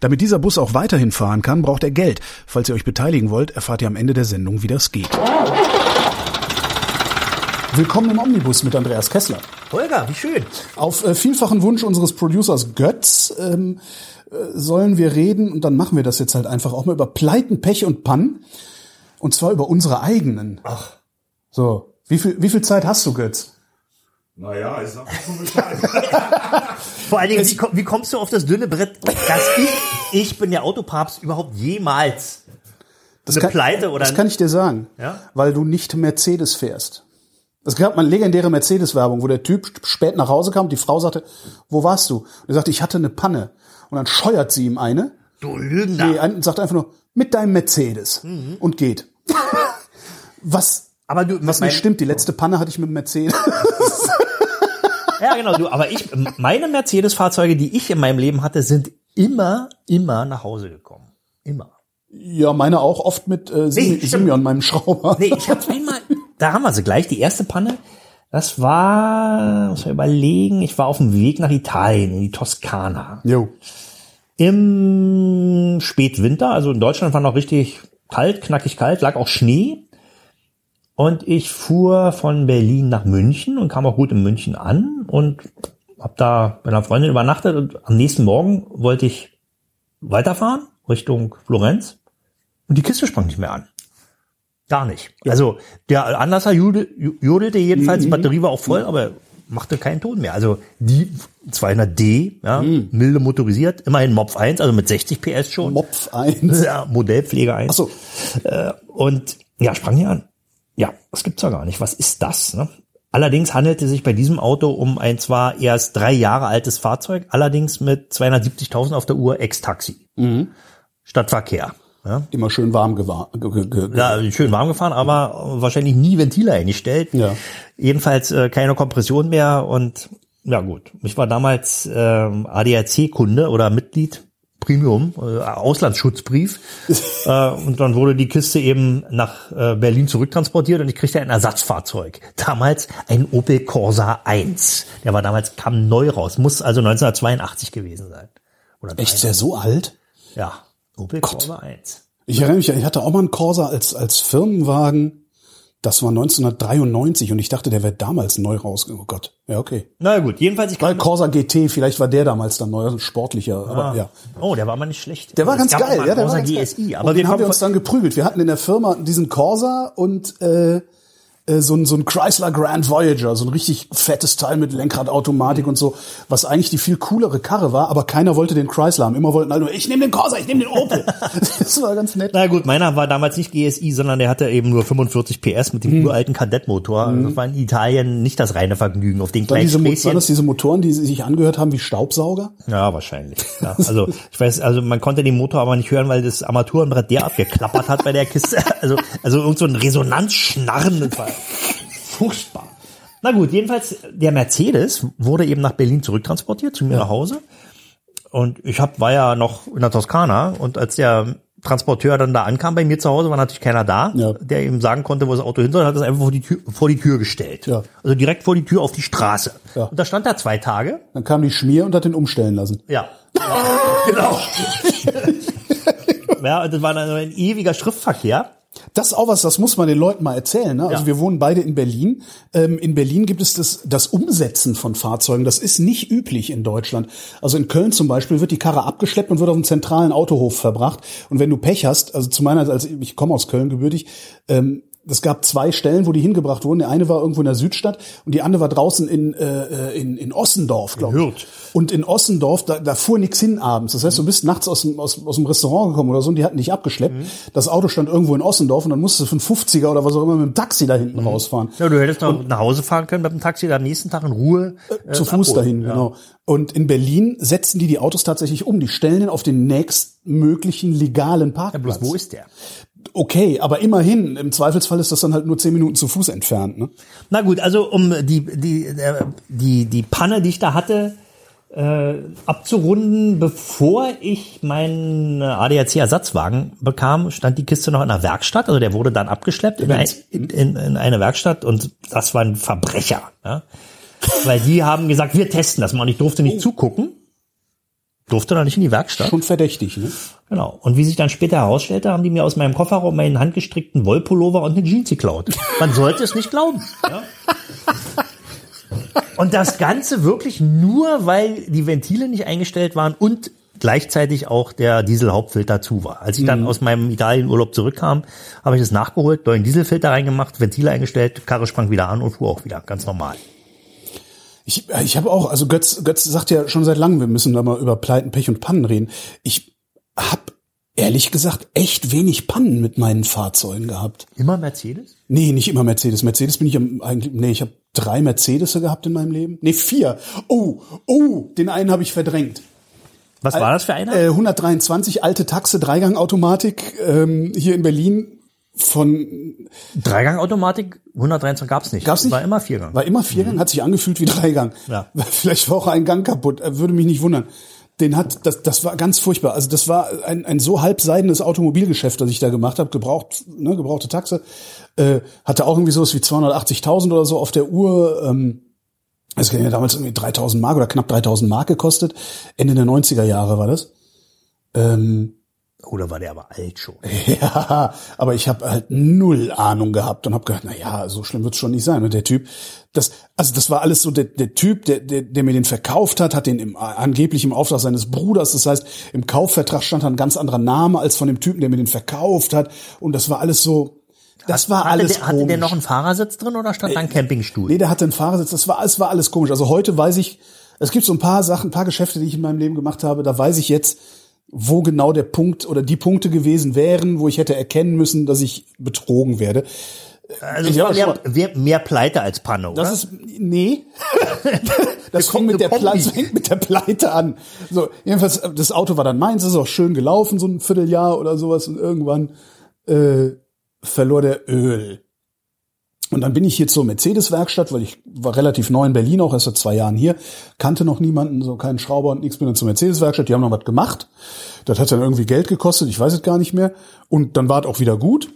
Damit dieser Bus auch weiterhin fahren kann, braucht er Geld. Falls ihr euch beteiligen wollt, erfahrt ihr am Ende der Sendung, wie das geht. Willkommen im Omnibus mit Andreas Kessler. Holger, wie schön. Auf äh, vielfachen Wunsch unseres Producers Götz ähm, äh, sollen wir reden, und dann machen wir das jetzt halt einfach auch mal über Pleiten, Pech und Pannen. Und zwar über unsere eigenen. Ach. So, wie viel, wie viel Zeit hast du, Götz? Naja, ich sag schon Bescheid. Vor allen Dingen, wie, wie kommst du auf das dünne Brett, dass ich, ich bin der Autopapst, überhaupt jemals Das eine kann, Pleite oder Das kann ich dir sagen. Ja? Weil du nicht Mercedes fährst. Es gab mal eine legendäre Mercedes-Werbung, wo der Typ spät nach Hause kam, die Frau sagte, wo warst du? Und er sagte, ich hatte eine Panne. Und dann scheuert sie ihm eine. du Lügner. Nee, ein- sagt einfach nur, mit deinem Mercedes. Mhm. Und geht. Was, Aber du, was mein- nicht stimmt, die letzte Panne hatte ich mit dem Mercedes. Ja, genau, du, aber ich, meine Mercedes-Fahrzeuge, die ich in meinem Leben hatte, sind immer, immer nach Hause gekommen. Immer. ja, meine auch oft mit äh, Sim Nee. Simeon, meinem Schrauber. Nee, ich habe einmal, da haben wir sie gleich, die erste Panne. Das war, muss man überlegen, ich war auf dem Weg nach Italien, in die Toskana. Jo. Im Spätwinter, also in Deutschland war noch richtig kalt, knackig kalt, lag auch Schnee. Und ich fuhr von Berlin nach München und kam auch gut in München an und hab da bei einer Freundin übernachtet und am nächsten Morgen wollte ich weiterfahren Richtung Florenz und die Kiste sprang nicht mehr an. Gar nicht. Also der Anlasser jodelte jedenfalls, die Batterie war auch voll, aber machte keinen Ton mehr. Also die 200D, ja, milde motorisiert, immerhin Mopf 1, also mit 60 PS schon. Mopf 1. Ja, Modellpflege 1. Ach so. Äh, und ja, sprang hier an. Ja, das gibt's ja gar nicht. Was ist das? Ne? Allerdings handelte es sich bei diesem Auto um ein zwar erst drei Jahre altes Fahrzeug, allerdings mit 270.000 auf der Uhr Ex-Taxi. Stadtverkehr. Ja. Immer schön warm gewahr. Ge ge ge Ja, schön warm gefahren, aber wahrscheinlich nie Ventile eingestellt. Ja. Jedenfalls äh, keine Kompression mehr und ja gut. Ich war damals ähm, ADAC-Kunde oder Mitglied Premium, äh, Auslandsschutzbrief. äh, und dann wurde die Kiste eben nach äh, Berlin zurücktransportiert und ich kriegte ein Ersatzfahrzeug. Damals ein Opel Corsa 1. Der war damals, kam neu raus, muss also 1982 gewesen sein. Oder Echt, ist der so alt? Ja, Opel Corsa 1. Ich erinnere mich, ich hatte auch mal einen Corsa als, als Firmenwagen. Das war 1993 und ich dachte, der wäre damals neu rausgekommen. Oh Gott. Ja, okay. Na gut, jedenfalls ich Weil Corsa GT, vielleicht war der damals dann neu, ein sportlicher, aber ja. Oh, der war aber nicht schlecht. Der war Es ganz geil, mal ja, der Corsa war ganz GSI, geil. aber und den haben wir uns dann geprügelt. Wir hatten in der Firma diesen Corsa und äh, so ein, so ein Chrysler Grand Voyager, so ein richtig fettes Teil mit Lenkradautomatik und so, was eigentlich die viel coolere Karre war, aber keiner wollte den Chrysler haben. Immer wollten alle nur, ich nehme den Corsa, ich nehme den Opel. das war ganz nett. Na gut, meiner war damals nicht GSI, sondern der hatte eben nur 45 PS mit dem Mhm. uralten Kadettmotor. Das war in Italien nicht das reine Vergnügen auf den kleinen diese, Mo- waren Späßchen. das diese Motoren, die sich angehört haben wie Staubsauger? Ja, wahrscheinlich. Ja, also ich weiß, also man konnte den Motor aber nicht hören, weil das Armaturenbrett derart geklappert hat bei der Kiste. Also also irgend so ein Resonanzschnarren. Das war furchtbar. Na gut, jedenfalls der Mercedes wurde eben nach Berlin zurücktransportiert zu mir nach Hause. Und ich hab, war ja noch in der Toskana und als der Transporteur dann da ankam bei mir zu Hause, war natürlich keiner da, Ja. der ihm sagen konnte, wo das Auto hin soll, hat es einfach vor die Tür, vor die Tür gestellt. Ja. Also direkt vor die Tür auf die Straße. Ja. Und da stand er zwei Tage. Dann kam die Schmier und hat den umstellen lassen. Ja. genau. ja, und das war dann ein ewiger Schriftverkehr. Das ist auch was, das muss man den Leuten mal erzählen. Ne? Also Ja. wir wohnen beide in Berlin. Ähm, in Berlin gibt es das, das Umsetzen von Fahrzeugen. Das ist nicht üblich in Deutschland. Also in Köln zum Beispiel wird die Karre abgeschleppt und wird auf einen zentralen Autohof verbracht. Und wenn du Pech hast, also zu meiner, als ich komme aus Köln gebürtig, ähm, es gab zwei Stellen, wo die hingebracht wurden. Der eine war irgendwo in der Südstadt und die andere war draußen in, äh, in, in Ossendorf, glaube ich. Hürth. Und in Ossendorf, da, da fuhr nix hin abends. Das heißt, du bist nachts aus dem, aus, aus dem Restaurant gekommen oder so und die hatten dich abgeschleppt. Mhm. Das Auto stand irgendwo in Ossendorf und dann musstest du für einen 50er oder was auch immer mit dem Taxi da Mhm. hinten rausfahren. Ja, du hättest noch nach Hause fahren können mit dem Taxi, dann am nächsten Tag in Ruhe. Äh, Zu Fuß abholen. dahin, Ja. genau. Und in Berlin setzen die die Autos tatsächlich um. Die stellen den auf den nächstmöglichen legalen Ja, Parkplatz. bloß wo ist der? Okay, aber immerhin, im Zweifelsfall ist das dann halt nur zehn Minuten zu Fuß entfernt. Ne? Na gut, also um die, die, äh, die, die Panne, die ich da hatte, äh, abzurunden, bevor ich meinen ADAC-Ersatzwagen bekam, stand die Kiste noch in der Werkstatt. Also der wurde dann abgeschleppt in, ein, in, in, in eine Werkstatt und das waren Verbrecher. Ja? Weil die haben gesagt, wir testen das mal und ich durfte nicht zugucken. Durfte noch nicht in die Werkstatt. Schon verdächtig. Ne? Genau. Und wie sich dann später herausstellte, haben die mir aus meinem Kofferraum meinen handgestrickten Wollpullover und eine Jeans geklaut. Man sollte es nicht glauben. Ja? Und das Ganze wirklich nur, weil die Ventile nicht eingestellt waren und gleichzeitig auch der Dieselhauptfilter zu war. Als ich dann aus meinem Italienurlaub zurückkam, habe ich das nachgeholt, neuen Dieselfilter reingemacht, Ventile eingestellt, Karre sprang wieder an und fuhr auch wieder. Ganz normal. Ich, ich habe auch, also Götz, Götz sagt ja schon seit langem, wir müssen da mal über Pleiten, Pech und Pannen reden. Ich habe ehrlich gesagt echt wenig Pannen mit meinen Fahrzeugen gehabt. Immer Mercedes? Nee, nicht immer Mercedes. Mercedes bin ich am, eigentlich, nee, ich habe drei Mercedes gehabt in meinem Leben. Nee, vier. Oh, oh, den einen habe ich verdrängt. Was war das für einer? Äh, 123, alte Taxe, Dreigangautomatik, ähm, hier in Berlin von, Dreigangautomatik, 123 gab's nicht. gab's nicht? War immer Viergang. War immer Viergang, hat sich angefühlt wie Dreigang. Ja. Vielleicht war auch ein Gang kaputt, äh, würde mich nicht wundern. Den hat, das, das war ganz furchtbar. Also das war ein, ein so halbseidenes Automobilgeschäft, das ich da gemacht habe, gebraucht, ne, gebrauchte Taxe. Äh, hatte auch irgendwie sowas wie 280.000 oder so auf der Uhr. Ähm, das hat ja damals irgendwie 3.000 Mark oder knapp 3.000 Mark gekostet. Ende der 90er Jahre war das. Ähm, Oder war der aber alt schon? ja, aber ich habe halt null Ahnung gehabt und habe gedacht, na ja, so schlimm wird's schon nicht sein. Und der Typ, das, also das war alles so der, der Typ, der, der, der mir den verkauft hat, hat den im, angeblich im Auftrag seines Bruders. Das heißt, im Kaufvertrag stand da ein ganz anderer Name als von dem Typen, der mir den verkauft hat. Und das war alles so, das war hatte alles der, hatte der komisch. noch einen Fahrersitz drin oder stand da ein Campingstuhl? Nee, der hatte einen Fahrersitz. Das war, es war alles komisch. Also heute weiß ich, es gibt so ein paar Sachen, ein paar Geschäfte, die ich in meinem Leben gemacht habe. Da weiß ich jetzt, wo genau der Punkt oder die Punkte gewesen wären, wo ich hätte erkennen müssen, dass ich betrogen werde. Also Ich mehr, mehr, mehr Pleite als Panne, oder? Das ist nee. das fängt mit der. Pleite, fängt mit der Pleite an. So, jedenfalls, das Auto war dann meins, ist auch schön gelaufen, so ein Vierteljahr oder sowas, und irgendwann äh, verlor der Öl. Und dann bin ich hier zur Mercedes-Werkstatt, weil ich war relativ neu in Berlin, auch erst seit zwei Jahren hier, kannte noch niemanden, so keinen Schrauber und nichts, bin dann zur Mercedes-Werkstatt, die haben noch was gemacht. Das hat dann irgendwie Geld gekostet, ich weiß es gar nicht mehr. Und dann war es auch wieder gut.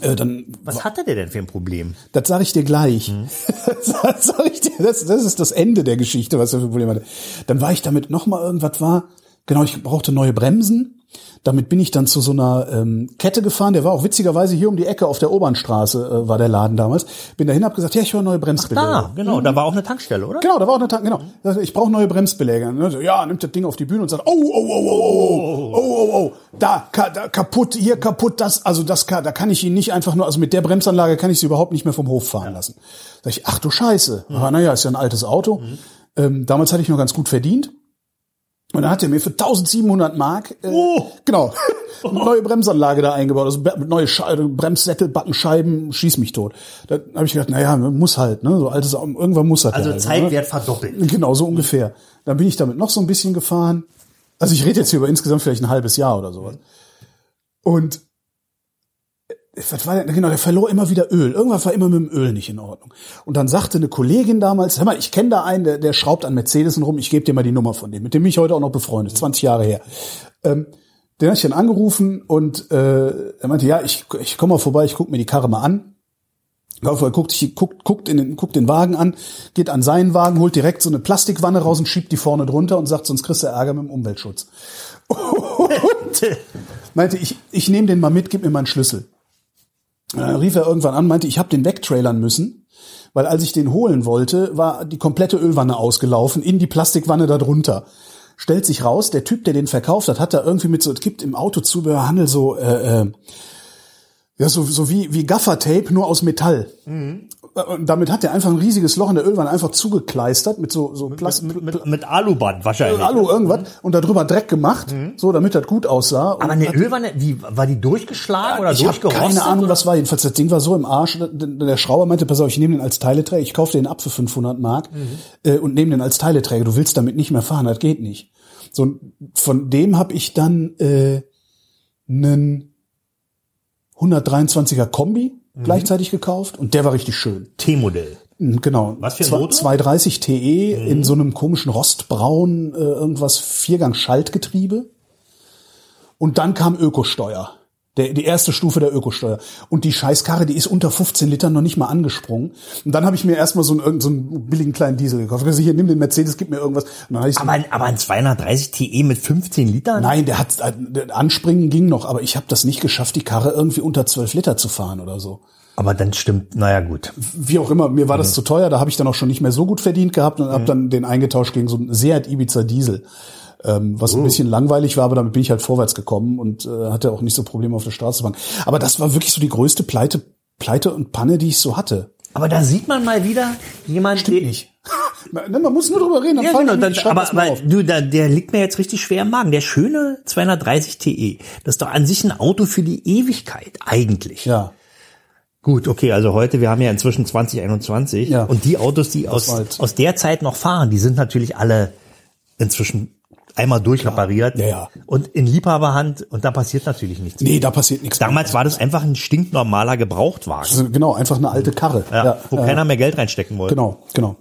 Äh, dann Was hatte der denn für ein Problem? das sage ich dir gleich. Das, sag ich dir, das, das ist das Ende der Geschichte, was er für Probleme hatte. Dann war ich damit noch mal irgendwas war. Genau, ich brauchte neue Bremsen. Damit bin ich dann zu so einer ähm, Kette gefahren. Der war auch witzigerweise hier um die Ecke auf der Obernstraße, äh, war der Laden damals. Bin dahin, hab gesagt, ja, ich will neue Bremsbeläge. Da, genau, da war auch eine Tankstelle, oder? Genau, da war auch eine Tank, genau. Ich brauche neue Bremsbeläge. So, Ja, nimmt das Ding auf die Bühne und sagt, oh, oh, oh, oh, oh, oh, oh, oh, oh, da, ka, da kaputt, hier kaputt, das, also das, ka- da kann ich ihn nicht einfach nur, also mit der Bremsanlage kann ich sie überhaupt nicht mehr vom Hof fahren lassen. Sag ich, ach du Scheiße. Aber naja, ist ja ein altes Auto. Ähm, damals hatte ich noch ganz gut verdient. Und dann hat er mir für 1700 Mark, äh, genau, eine neue Bremsanlage da eingebaut, also neue Sche Bremssättel, Backenscheiben, schieß mich tot. Da habe ich gedacht, naja, muss halt, ne, so altes, irgendwann muss das Also halt, ne? Zeitwert verdoppelt. Genau, so ungefähr. Dann bin ich damit noch so ein bisschen gefahren. Also ich rede jetzt hier über insgesamt vielleicht ein halbes Jahr oder sowas. Und was war der? Genau, der verlor immer wieder Öl. Irgendwas war immer mit dem Öl nicht in Ordnung. Und dann sagte eine Kollegin damals, hör mal, ich kenne da einen, der, der schraubt an Mercedes rum, ich gebe dir mal die Nummer von dem. Mit dem bin ich heute auch noch befreundet, 20 Jahre her. Ähm, den habe ich dann angerufen und äh, er meinte, ja, ich, ich komme mal vorbei, ich guck mir die Karre mal an. Kaufer guckt, sich- guckt, guckt, in den, guckt den Wagen an, geht an seinen Wagen, holt direkt so eine Plastikwanne raus und schiebt die vorne drunter und sagt, sonst kriegst du Ärger mit dem Umweltschutz. Und meinte, ich, ich nehme den mal mit, gib mir mal einen Schlüssel. Dann rief er irgendwann an, meinte, ich habe den wegtrailern müssen, weil als ich den holen wollte, war die komplette Ölwanne ausgelaufen in die Plastikwanne darunter. Stellt sich raus, der Typ, der den verkauft hat, hat da irgendwie mit so, es gibt im Autozubehörhandel so, äh, äh, ja, so, so wie, wie Gaffertape, nur aus Metall. Und damit hat er einfach ein riesiges Loch in der Ölwanne einfach zugekleistert mit so, so Plastik. Mit, mit, mit Aluband wahrscheinlich. Alu irgendwas und darüber Dreck gemacht, so damit das gut aussah. Aber Und eine Ölwanne, wie, war die durchgeschlagen oder ich durchgerostet? keine Ahnung, oder? was war. Jedenfalls, das Ding war so im Arsch. Der- Schrauber meinte, pass auf, ich nehme den als Teileträger. Ich kaufe den ab für 500 Mark äh, und nehme den als Teileträger. Du willst damit nicht mehr fahren, das geht nicht. So, von dem habe ich dann äh, einen 123er Kombi gleichzeitig gekauft und der war richtig schön. T-Modell. Genau. Was für ein Motor? 230 TE in so einem komischen Rostbraun, äh, irgendwas Viergang Schaltgetriebe. Und dann kam Ökosteuer. Der, die erste Stufe der Ökosteuer. Und die Scheißkarre, die ist unter 15 Litern noch nicht mal angesprungen. Und dann habe ich mir erstmal so einen, so einen billigen kleinen Diesel gekauft. Ich hab gesagt, hier, nimm den Mercedes, gib mir irgendwas. Aber, ein- aber ein 230 TE mit 15 Litern? Nein, der hat äh, der anspringen ging noch, aber ich habe das nicht geschafft, die Karre irgendwie unter 12 Liter zu fahren oder so. Aber dann stimmt, naja gut. wie auch immer, mir war das zu teuer, da habe ich dann auch schon nicht mehr so gut verdient gehabt und habe dann den eingetauscht gegen so einen Seat Ibiza Diesel. Ähm, was ein bisschen langweilig war, aber damit bin ich halt vorwärts gekommen und äh, hatte auch nicht so Probleme auf der Straße zu fahren. Aber das war wirklich so die größte Pleite, Pleite und Panne, die ich so hatte. Aber da sieht man mal wieder jemand, Stimmt nicht. Ne, Man muss nur drüber reden, dann Ja, genau, dann, aber, das mal aber auf. du, da, der liegt mir jetzt richtig schwer im Magen. Der schöne 230 TE, das ist doch an sich ein Auto für die Ewigkeit, eigentlich. Ja, Gut, okay, also heute, wir haben ja inzwischen 2021 Ja. und die Autos, die aus, halt- aus der Zeit noch fahren, die sind natürlich alle inzwischen einmal durchrepariert Ja, ja. und in Liebhaberhand und da passiert natürlich nichts. nee, da passiert nichts. Damals war das einfach ein stinknormaler Gebrauchtwagen, genau, einfach eine alte Karre. ja, wo keiner mehr Geld reinstecken wollte. Genau, genau.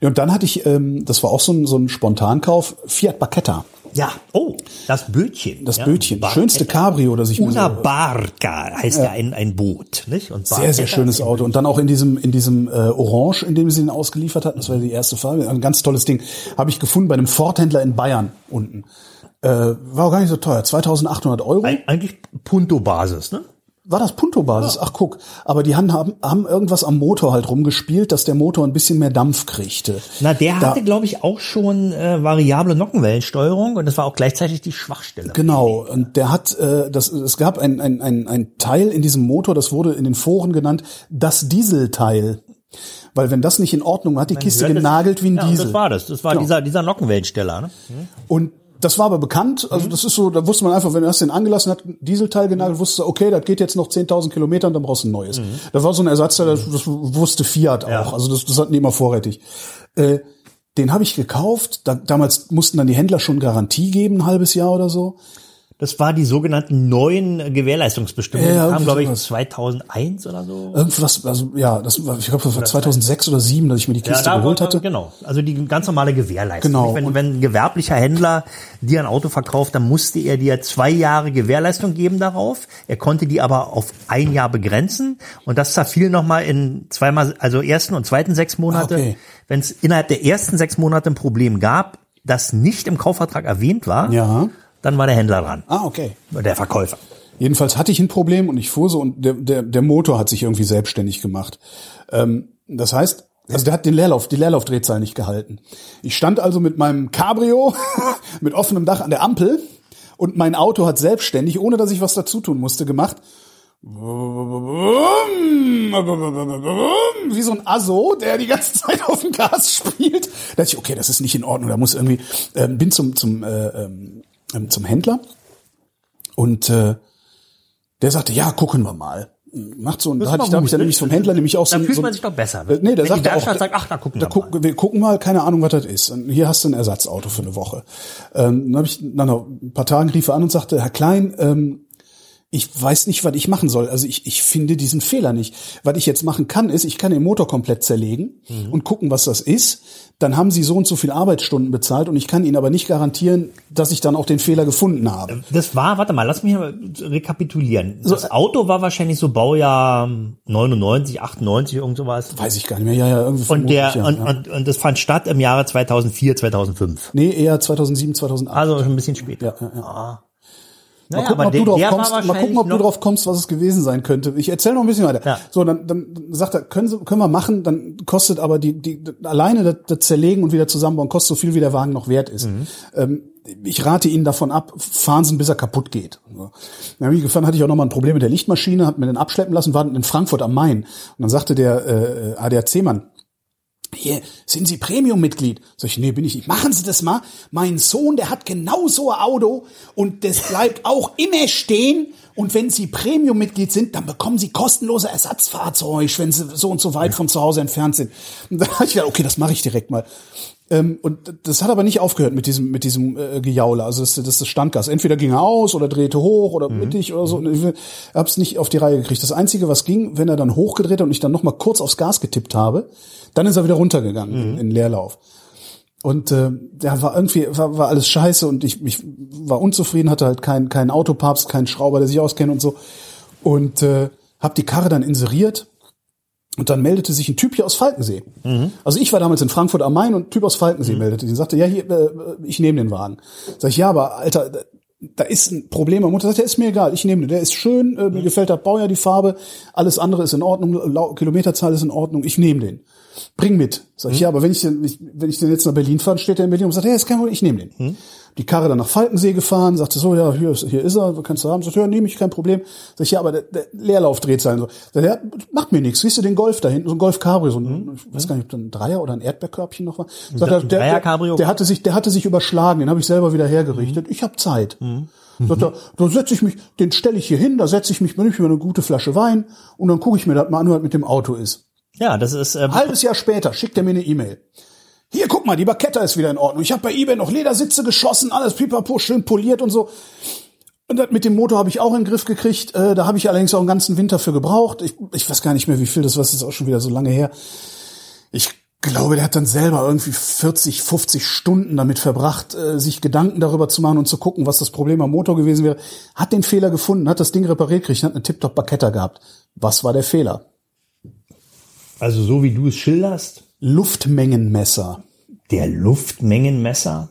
Und dann hatte ich, ähm, das war auch so ein, so ein Spontankauf, Fiat Barchetta. Ja, oh, das Bötchen. Das ja, Bötchen. Bar- Schönste Cabrio, das ich mir Una Barca heißt ja, ein, ein Boot, nicht? Und Sehr, sehr Barchetta schönes Auto. Und dann auch in diesem, in diesem äh, Orange, in dem sie ihn ausgeliefert hatten. Das war die erste Farbe. Ein ganz tolles Ding. Habe ich gefunden bei einem Ford-Händler in Bayern unten. Äh, war auch gar nicht so teuer. 2800 Euro. Eig- Eigentlich Punto-Basis, ne? War das Punto-Basis? Ach, guck. Aber die haben, haben, irgendwas am Motor halt rumgespielt, dass der Motor ein bisschen mehr Dampf kriegte. Na, der Da- hatte, glaube ich, auch schon äh, variable Nockenwellensteuerung und das war auch gleichzeitig die Schwachstelle. Genau, und der hat, äh, das, es gab ein, ein, ein, ein Teil in diesem Motor, das wurde in den Foren genannt, das Dieselteil. Weil wenn das nicht in Ordnung war, hat die Kiste genagelt wie ein ja, Diesel. Das war das. Das war Genau. dieser, dieser Nockenwellensteller. Ne? Und das war aber bekannt. Also das ist so, da wusste man einfach, wenn er das den angelassen hat, Dieselteil genagelt, wusste okay, das geht jetzt noch 10.000 Kilometer und dann brauchst du ein neues. Das war so ein Ersatzteil, das, das wusste Fiat auch. Ja. Also das, das hatten die immer vorrätig. Äh, den habe ich gekauft. Da, damals mussten dann die Händler schon Garantie geben, ein halbes Jahr oder so. Das war die sogenannten neuen Gewährleistungsbestimmungen. Ja, kamen, irgendwie glaube ich, sowas. 2001 oder so. Irgendwas, also ja, das war, ich glaube, das war 2006 oder 2007, dass ich mir die Kiste da geholt war- hatte. Genau. Also die ganz normale Gewährleistung. Genau. Wenn, wenn ein gewerblicher Händler dir ein Auto verkauft, dann musste er dir zwei Jahre Gewährleistung geben darauf. Er konnte die aber auf ein Jahr begrenzen. Und das zerfiel nochmal in zweimal, also ersten und zweiten sechs Monate. Ah, okay. Wenn es innerhalb der ersten sechs Monate ein Problem gab, das nicht im Kaufvertrag erwähnt war, Ja. Dann war der Händler dran. Ah, okay. Der Verkäufer. Jedenfalls hatte ich ein Problem und ich fuhr so und der, der, der Motor hat sich irgendwie selbstständig gemacht. Ähm, das heißt, also der hat den Leerlauf, die Leerlaufdrehzahl nicht gehalten. Ich stand also mit meinem Cabrio mit offenem Dach an der Ampel und mein Auto hat selbstständig, ohne dass ich was dazu tun musste, gemacht. Wie so ein Asso, der die ganze Zeit auf dem Gas spielt. Da dachte ich, okay, das ist nicht in Ordnung. Da muss irgendwie, ähm, bin zum, zum, äh, ähm, ähm, zum Händler und äh, der sagte, ja, gucken wir mal. Macht so, und da hatte ich, da habe ich dann ne? nämlich vom Händler nämlich auch so, Da fühlt so man sich doch besser. Äh, Nee, der sagte auch, sagt, ach, da gucken da wir guck, wir gucken mal, keine Ahnung, was das ist. Und hier hast du ein Ersatzauto für eine Woche. Ähm, dann habe ich nach ein paar Tagen rief er an und sagte, Herr Klein, ähm, ich weiß nicht, was ich machen soll. Also ich, ich finde diesen Fehler nicht. Was ich jetzt machen kann, ist, ich kann den Motor komplett zerlegen Mhm. und gucken, was das ist. Dann haben Sie so und so viel Arbeitsstunden bezahlt und ich kann Ihnen aber nicht garantieren, dass ich dann auch den Fehler gefunden habe. Das war, warte mal, lass mich mal rekapitulieren. Das Auto war wahrscheinlich so Baujahr 99, 98, irgend sowas. Weiß ich gar nicht mehr. Ja, ja, irgendwie Und der, ja, und, ja. und, und das fand statt im Jahre 2004, 2005. Nee, eher 2007, 2008. Also schon ein bisschen später. ja, ja, ja. Mal Naja, gucken, aber ob du drauf kommst, mal gucken, ob du drauf kommst, was es gewesen sein könnte. Ich erzähle noch ein bisschen weiter. Ja. So, dann, dann sagt er, können, Sie, können wir machen, dann kostet aber die, die alleine das, das Zerlegen und wieder zusammenbauen kostet so viel, wie der Wagen noch wert ist. Mhm. Ähm, ich rate Ihnen davon ab, fahren Sie bis er kaputt geht. So. Dann gefahren, hatte ich auch noch mal ein Problem mit der Lichtmaschine, hat mir den abschleppen lassen, war in Frankfurt am Main. Und dann sagte der äh, ADAC-Mann, hier, sind Sie Premium-Mitglied? Sag ich, nee, bin ich nicht. Machen Sie das mal. Mein Sohn, der hat genau so ein Auto und das bleibt auch immer stehen. Und wenn Sie Premium-Mitglied sind, dann bekommen Sie kostenlose Ersatzfahrzeug, wenn Sie so und so weit von zu Hause entfernt sind. Und dann habe ich gedacht, okay, das mache ich direkt mal. Ähm, und das hat aber nicht aufgehört mit diesem mit diesem äh, Gejaule. Also das, das ist das Standgas. Entweder ging er aus oder drehte hoch oder mittig oder so. Und ich habe es nicht auf die Reihe gekriegt. Das Einzige, was ging, wenn er dann hochgedreht hat und ich dann noch mal kurz aufs Gas getippt habe, dann ist er wieder runtergegangen in, in Leerlauf. Und äh, ja, war irgendwie war, war alles scheiße und ich, ich war unzufrieden, hatte halt keinen keinen Autopapst, keinen Schrauber, der sich auskennt und so. Und äh, habe die Karre dann inseriert und dann meldete sich ein Typ hier aus Falkensee. Also ich war damals in Frankfurt am Main und ein Typ aus Falkensee meldete sich und sagte, ja, hier, äh, ich nehme den Wagen. Sag ich, ja, aber Alter, da- ist ein Problem. Meine Mutter sagt, der ist mir egal, ich nehme den. Der ist schön, äh, mir gefällt das Baujahr, die Farbe, alles andere ist in Ordnung, Kilometerzahl ist in Ordnung, ich nehme den. Bring mit. Sag ich, ja, aber wenn ich, den, wenn ich den jetzt nach Berlin fahre, steht der in Berlin und sagt, ja, ist kein Problem, ich nehme den. Die Karre dann nach Falkensee gefahren, sagte so, ja, hier ist, hier ist er, kannst du haben. Sagt, ja, nehme ich, kein Problem. Sag ich, ja, aber der, der Leerlauf dreht sein. So. Sagt er, macht mir nichts. Siehst du den Golf da hinten, so ein Golf Cabrio, so ein, ich weiß gar nicht, ob da ein Dreier oder ein Erdbeerkörbchen noch war. Sagt er, der, der, Cabrio? der hatte sich, der hatte sich überschlagen, den habe ich selber wieder hergerichtet. Ich habe Zeit. Sagt er, da setze ich mich, den stelle ich hier hin, da setze ich mich, nehme ich mir eine gute Flasche Wein und dann gucke ich mir das mal an, was mit dem Auto ist. Ja, das ist ähm, Halbes Jahr später schickt er mir eine E-Mail. Hier, guck mal, die Baketta ist wieder in Ordnung. Ich habe bei eBay noch Ledersitze geschossen, alles pipapo, schön poliert und so. Und das mit dem Motor habe ich auch in den Griff gekriegt. Äh, da habe ich allerdings auch einen ganzen Winter für gebraucht. Ich, ich weiß gar nicht mehr, wie viel das war. Das ist auch schon wieder so lange her. Ich glaube, der hat dann selber irgendwie 40, 50 Stunden damit verbracht, äh, sich Gedanken darüber zu machen und zu gucken, was das Problem am Motor gewesen wäre. Hat den Fehler gefunden, hat das Ding repariert gekriegt, hat eine Tip-Top Baketta gehabt. Was war der Fehler? also so wie du es schilderst, Luftmengenmesser, der Luftmengenmesser.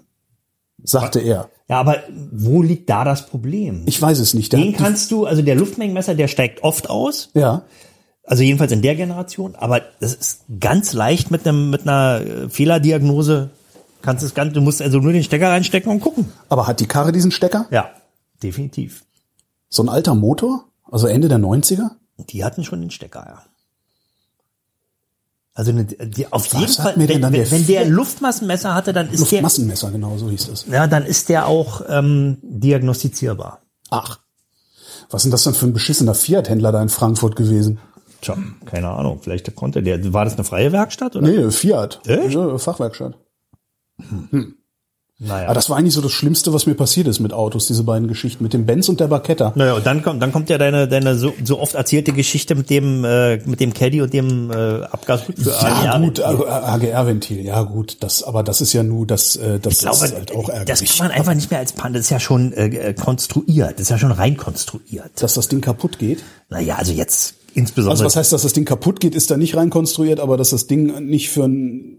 sagte er. Ja, aber wo liegt da das Problem? Ich weiß es nicht. Der Den kannst du, also der Luftmengenmesser, der steigt oft aus, ja. also jedenfalls in der Generation, aber das ist ganz leicht mit einem mit einer äh, Fehlerdiagnose kannst es ganz, du musst also nur den Stecker reinstecken und gucken. Aber hat die Karre diesen Stecker? Ja, definitiv. So ein alter Motor? Also Ende der 90er? Die hatten schon den Stecker, ja. Also die, auf Was jeden Fall, wenn, der wenn der Luftmassenmesser hatte, dann ist der, Luftmassenmesser, genau so hieß das. ja, dann ist der auch ähm, diagnostizierbar. Ach. Was denn das denn für ein beschissener Fiat-Händler da in Frankfurt gewesen? Tja, keine Ahnung, vielleicht konnte der, war das eine freie Werkstatt oder? Nee, Fiat. Echt? Fachwerkstatt. Naja. Aber das war eigentlich so das Schlimmste, was mir passiert ist mit Autos, diese beiden Geschichten, mit dem Benz und der Baketta. Naja, und dann kommt, dann kommt ja deine, deine so, so oft erzählte Geschichte mit dem, äh, mit dem Caddy und dem äh, Abgasrückführer. Ja, gut, AGR-Ventil, ja gut, das, aber das ist ja nur, das, äh, das glaube, ist halt auch das ärgerlich. kann man einfach nicht mehr als Pan, das ist ja schon äh, äh, konstruiert, das ist ja schon rein konstruiert. dass das Ding kaputt geht. Naja, also jetzt insbesondere. Also was heißt, dass das Ding kaputt geht, ist da nicht rein konstruiert, aber dass das Ding nicht für, ein,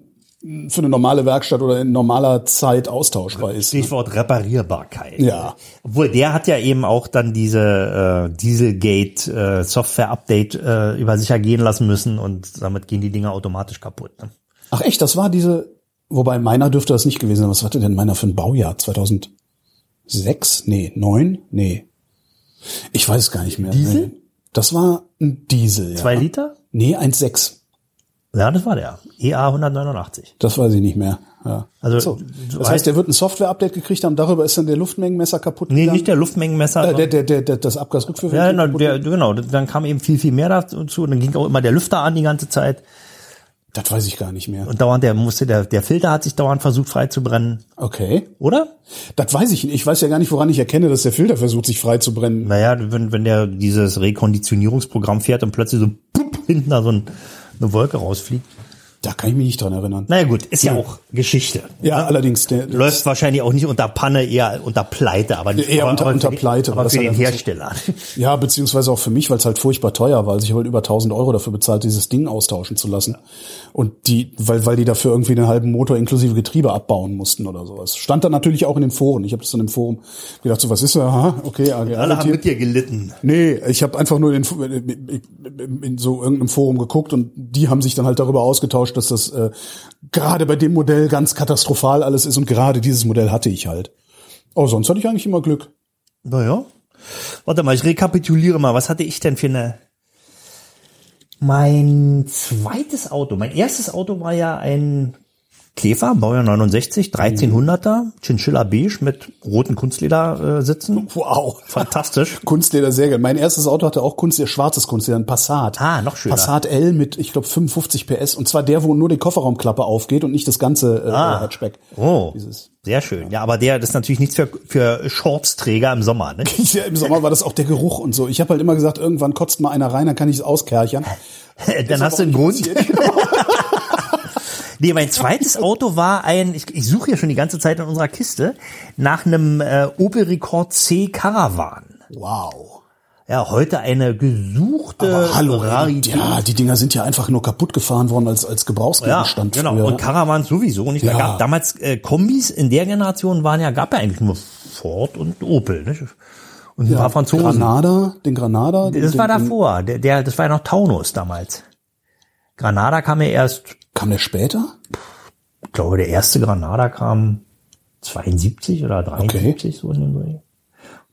für eine normale Werkstatt oder in normaler Zeit austauschbar ist. ne? Stichwort Reparierbarkeit. Ja. Obwohl der hat ja eben auch dann diese äh, Dieselgate äh, Software Update äh, über sich ergehen lassen müssen und damit gehen die Dinger automatisch kaputt. Ne? Ach echt, das war diese, wobei meiner dürfte das nicht gewesen sein. Was hatte denn meiner für ein Baujahr? 2006? Nee, 9? Nee. Ich weiß gar nicht mehr. Diesel? Nee. Das war ein Diesel, ja. Zwei Liter? Nee, 1,6. Ja, das war der. EA 189. Das weiß ich nicht mehr. Ja. Also, so. Das heißt, der wird ein Software-Update gekriegt haben, darüber ist dann der Luftmengenmesser kaputt Nee, gegangen. nicht der Luftmengenmesser. äh, der, der, der, der, das Abgasrückführventil. ja, genau, der, genau, dann kam eben viel, viel mehr dazu und dann ging auch immer der Lüfter an die ganze Zeit Das weiß ich gar nicht mehr. und dauernd der musste, der, der Filter hat sich dauernd versucht frei zu brennen, Okay. oder? Das weiß ich nicht. Ich weiß ja gar nicht, woran ich erkenne, dass der Filter versucht, sich frei zu brennen. Naja, wenn, wenn der dieses Rekonditionierungsprogramm fährt und plötzlich so pup, hinten da so ein, eine Wolke rausfliegt. Da kann ich mich nicht dran erinnern. Naja gut, ist ja auch Geschichte. Ja, allerdings, der, Läuft wahrscheinlich auch nicht unter Panne, eher unter Pleite, aber nicht Eher aber, unter- aber unter Pleite, Aber das für halt den Hersteller. Ja, beziehungsweise auch für mich, weil es halt furchtbar teuer war. Also ich habe halt über 1000 Euro dafür bezahlt, dieses Ding austauschen zu lassen. Und die, weil, weil die dafür irgendwie einen halben Motor inklusive Getriebe abbauen mussten oder sowas. Stand dann natürlich auch in den Foren. Ich habe das dann im Forum gedacht, so was ist da? Aha, okay. Alle haben hier. mit dir gelitten. Nee, ich habe einfach nur in, in, in so irgendeinem Forum geguckt und die haben sich dann halt darüber ausgetauscht, dass das äh, gerade bei dem Modell ganz katastrophal alles ist und gerade dieses Modell hatte ich halt. Oh, sonst hatte ich eigentlich immer Glück. Naja. Warte mal, ich rekapituliere mal. Was hatte ich denn für eine... Mein zweites Auto, mein erstes Auto war ja ein Käfer, Baujahr 69, 1300er, Chinchilla Beige mit roten Kunstleder äh, sitzen. Wow. Fantastisch. Kunstleder sehr geil. Mein erstes Auto hatte auch Kunstleder, schwarzes Kunstleder, ein Passat. Ah, noch schöner. Passat L mit, ich glaube, 55 PS. Und zwar der, wo nur die Kofferraumklappe aufgeht und nicht das ganze äh, Ah. Hatchback. Oh, Dieses. sehr schön. Ja, aber der das ist natürlich nichts für, für Shortsträger im Sommer. Ne? Ja, Im Sommer war das auch der Geruch und so. Ich habe halt immer gesagt, irgendwann kotzt mal einer rein, dann kann ich es auskerchern. Dann hast du einen Grund. Nee, mein zweites Auto war ein, ich, ich suche ja schon die ganze Zeit in unserer Kiste, nach einem äh, Opel Rekord C Caravan. Wow. Ja, heute eine gesuchte Aber hallo, Rarität. ja, die Dinger sind ja einfach nur kaputt gefahren worden als, als Ja, Gebrauchsgegenstand. genau. früher. Und Caravans sowieso. Und ich Ja. gab damals äh, Kombis in der Generation waren ja, gab ja eigentlich nur Ford und Opel, nicht? Und ein ja, paar Franzosen. Granada, den Granada. Das den, war davor. Der, der, das war ja noch Taunus damals. Granada kam ja erst, Kam der später? ich glaube, der erste Granada kam 72 oder 73 so in dem Dreh.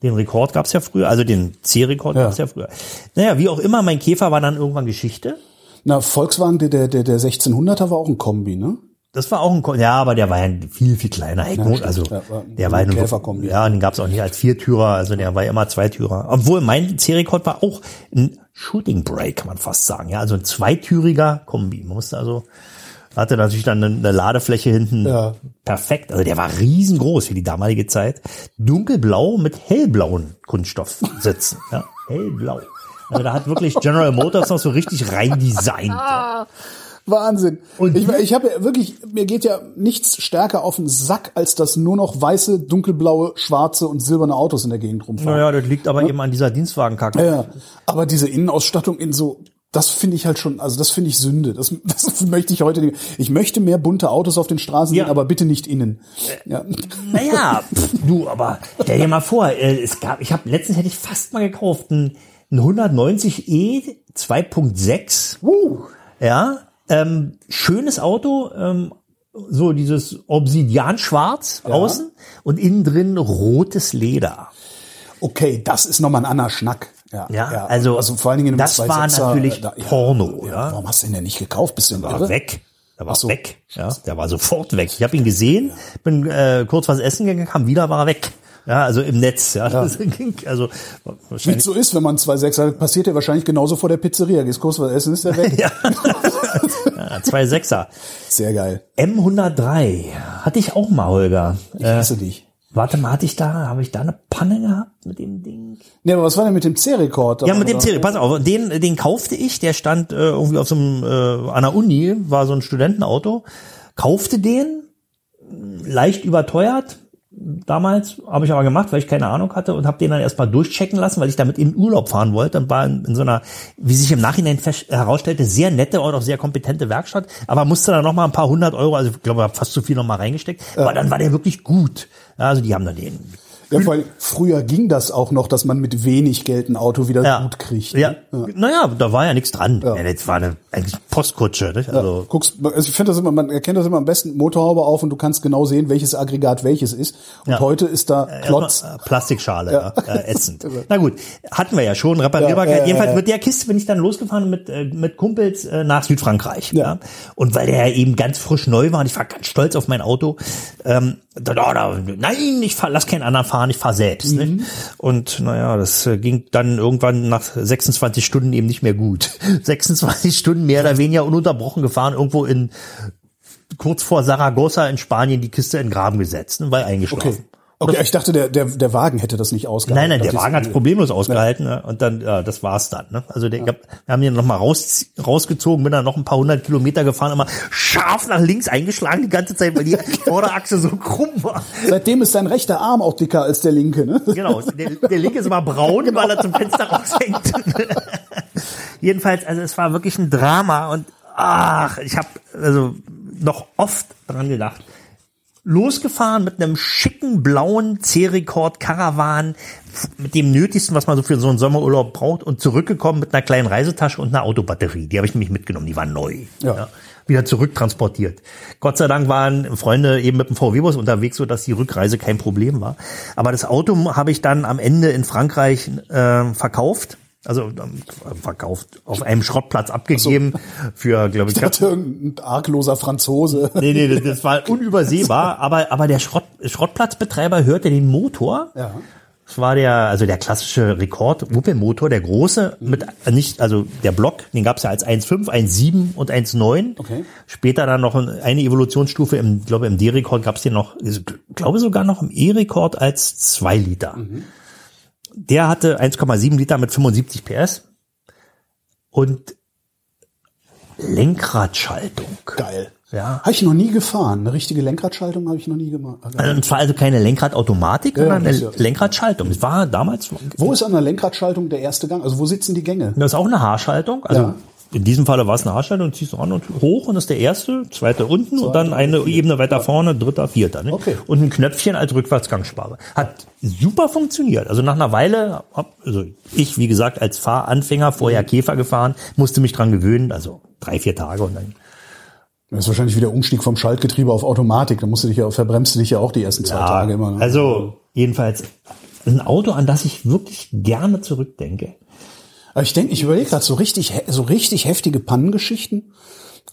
Den Rekord gab's ja früher, also den C-Rekord Ja. gab's ja früher. Naja, wie auch immer, mein Käfer war dann irgendwann Geschichte. Na, Volkswagen, der, der, der, der 1600er war auch ein Kombi, ne? Das war auch ein, Ko- ja, aber der war ja viel, viel kleiner. Stimmt. also, Ja, war der ein war ja nur, Käferkombi. ja, den gab's auch nicht als Viertürer, also der war immer Zweitürer. Obwohl mein C-Rekord war auch ein Shooting Brake, kann man fast sagen, ja, also ein zweitüriger Kombi. Man musste also, hatte natürlich dann eine, eine Ladefläche hinten. Ja. Perfekt. Also der war riesengroß für die damalige Zeit. Dunkelblau mit hellblauen Kunststoff sitzen, ja, hellblau. Also da hat wirklich General Motors noch so richtig rein designt. Ja. Wahnsinn. Und ich ich habe ja wirklich, mir geht ja nichts stärker auf den Sack, als dass nur noch weiße, dunkelblaue, schwarze und silberne Autos in der Gegend rumfahren. Naja, das liegt aber eben an dieser Dienstwagenkacke. Ja, aber diese Innenausstattung in so, das finde ich halt schon, also das finde ich Sünde. Das, das möchte ich heute nicht. Ich möchte mehr bunte Autos auf den Straßen Ja. sehen, aber bitte nicht innen. Ja. Naja, du, aber stell dir mal vor, äh, es gab, ich habe letztens hätte ich fast mal gekauft, ein 190e 2.6. Uh, Ja, ähm, schönes Auto, ähm, so dieses Obsidian-Schwarz außen und innen drin rotes Leder. okay, das ist nochmal ein anderer Schnack. Ja, Ja, also, also vor allen Dingen das war 2.6er, natürlich äh, da- ja, Porno, Ja, ja. Warum hast du den denn nicht gekauft? Bist du denn war weg. Der war so. weg. Ja, der war sofort weg. Ich habe ihn gesehen, bin äh, kurz was essen gegangen, kam wieder, war er weg. Ja, also im Netz. Ja, ging, also Wie es so ist, wenn man 2.6 hat, passiert ja wahrscheinlich genauso vor der Pizzeria. Gehst kurz was essen, ist der weg. Ja. ja, zwei Sechser. Sehr geil. M103 hatte ich auch mal, Holger. Ich hasse dich. Warte mal, hatte ich da, habe ich da eine Panne gehabt mit dem Ding? Nee, aber was war denn mit dem C-Rekord? Ja, mit dem Serie, pass auf, den, den kaufte ich, der stand äh, irgendwie auf so einem, äh, an der Uni, war so ein Studentenauto, kaufte den, leicht überteuert, damals, habe ich aber gemacht, weil ich keine Ahnung hatte und habe den dann erstmal durchchecken lassen, weil ich damit in Urlaub fahren wollte und war in, in so einer, wie sich im Nachhinein fest, herausstellte, sehr nette und auch sehr kompetente Werkstatt, aber musste dann noch mal ein paar hundert Euro, also ich glaube, ich habe fast zu viel noch mal reingesteckt, aber dann war der wirklich gut. Also die haben dann den Ja, vor allem, früher ging das auch noch, dass man mit wenig Geld ein Auto wieder ja. gut kriegt. Ja. ne? Naja, da war ja nichts dran. Ja. das war eine eigentlich Postkutsche. Nicht? Also, Guckst, also ich finde das immer, man erkennt das immer am besten Motorhaube auf und du kannst genau sehen, welches Aggregat welches ist. Und Ja. heute ist da Klotz. Äh, Plastikschale, ja. Äh, ätzend. Na gut, hatten wir ja schon, Reparierbarkeit. Ja, ja, ja, Jedenfalls ja. mit der Kiste bin ich dann losgefahren mit, äh, mit Kumpels äh, nach Südfrankreich. Ja. Ja. Und weil der ja eben ganz frisch neu war und ich war ganz stolz auf mein Auto, ähm, da, da, da, nein, ich fahr, lass keinen anderen fahren, ich fahr selbst. Mhm. Nicht? Und naja, das äh, ging dann irgendwann nach 26 Stunden eben nicht mehr gut. 26 Stunden mehr oder weniger ununterbrochen gefahren, irgendwo in kurz vor Saragossa in Spanien die Kiste in den Graben gesetzt und war eingeschlafen. Okay. Okay, ich dachte, der, der, der Wagen hätte das nicht ausgehalten. Nein, nein, der Das Wagen hat problemlos ausgehalten ne? und dann, ja, das war's dann. Ne? Also der, wir haben den noch mal raus, rausgezogen, bin dann noch ein paar hundert Kilometer gefahren, immer scharf nach links eingeschlagen die ganze Zeit, weil die Vorderachse so krumm war. Seitdem ist dein rechter Arm auch dicker als der linke, ne? Genau, der, der linke ist immer braun, weil er zum Fenster raushängt. Jedenfalls, also es war wirklich ein Drama und ach, ich habe also noch oft dran gedacht. Losgefahren mit einem schicken blauen C-Record Caravan mit dem nötigsten, was man so für so einen Sommerurlaub braucht und zurückgekommen mit einer kleinen Reisetasche und einer Autobatterie. Die habe ich nämlich mitgenommen, die war neu. Ja. wieder zurücktransportiert. Gott sei Dank waren Freunde eben mit dem VW-Bus unterwegs, so dass die Rückreise kein Problem war. Aber das Auto habe ich dann am Ende in Frankreich äh, verkauft. Also ähm, verkauft, auf einem Schrottplatz abgegeben für, glaube ich, Ich dachte, irgendein argloser Franzose. Nee, nee, das- das war unübersehbar, aber, aber der Schrott, Schrottplatzbetreiber hörte den Motor. Ja. Das war der, also der klassische Rekord-Wuppelmotor, der große, mit äh, nicht, also der Block, den gab's ja als 1.5, 1.7 und 1.9. Okay. Später dann noch eine Evolutionsstufe, im, glaube im D-Rekord gab's den noch, ich glaube sogar noch im E-Rekord als 2 Liter. Der hatte 1,7 Liter mit 75 PS und Lenkradschaltung. Geil. Ja. Habe ich noch nie gefahren. Eine richtige Lenkradschaltung habe ich noch nie gemacht. Also, und zwar also keine Lenkradautomatik, Ja, sondern eine ja- Lenkradschaltung. Das war damals, Wo ist an der Lenkradschaltung der erste Gang? Also wo sitzen die Gänge? das ist auch eine Haarschaltung. Also Ja. In diesem Falle war es eine Haarschaltung, ziehst du an und hoch und das ist der erste, zweite unten und dann eine Ebene weiter vorne, dritter, vierter. Ne? Okay. Und ein Knöpfchen als Rückwärtsgangssparre. Hat super funktioniert. Also nach einer Weile, also ich, wie gesagt, als Fahranfänger vorher Käfer gefahren, musste mich dran gewöhnen, also drei, vier Tage und dann Das ist wahrscheinlich wieder Umstieg vom Schaltgetriebe auf Automatik. Da musst du dich ja, verbremst du dich ja auch die ersten zwei Tage immer. Ne? Also jedenfalls ein Auto, an das ich wirklich gerne zurückdenke. Aber ich denke, ich überlege gerade, so richtig, so richtig heftige Pannengeschichten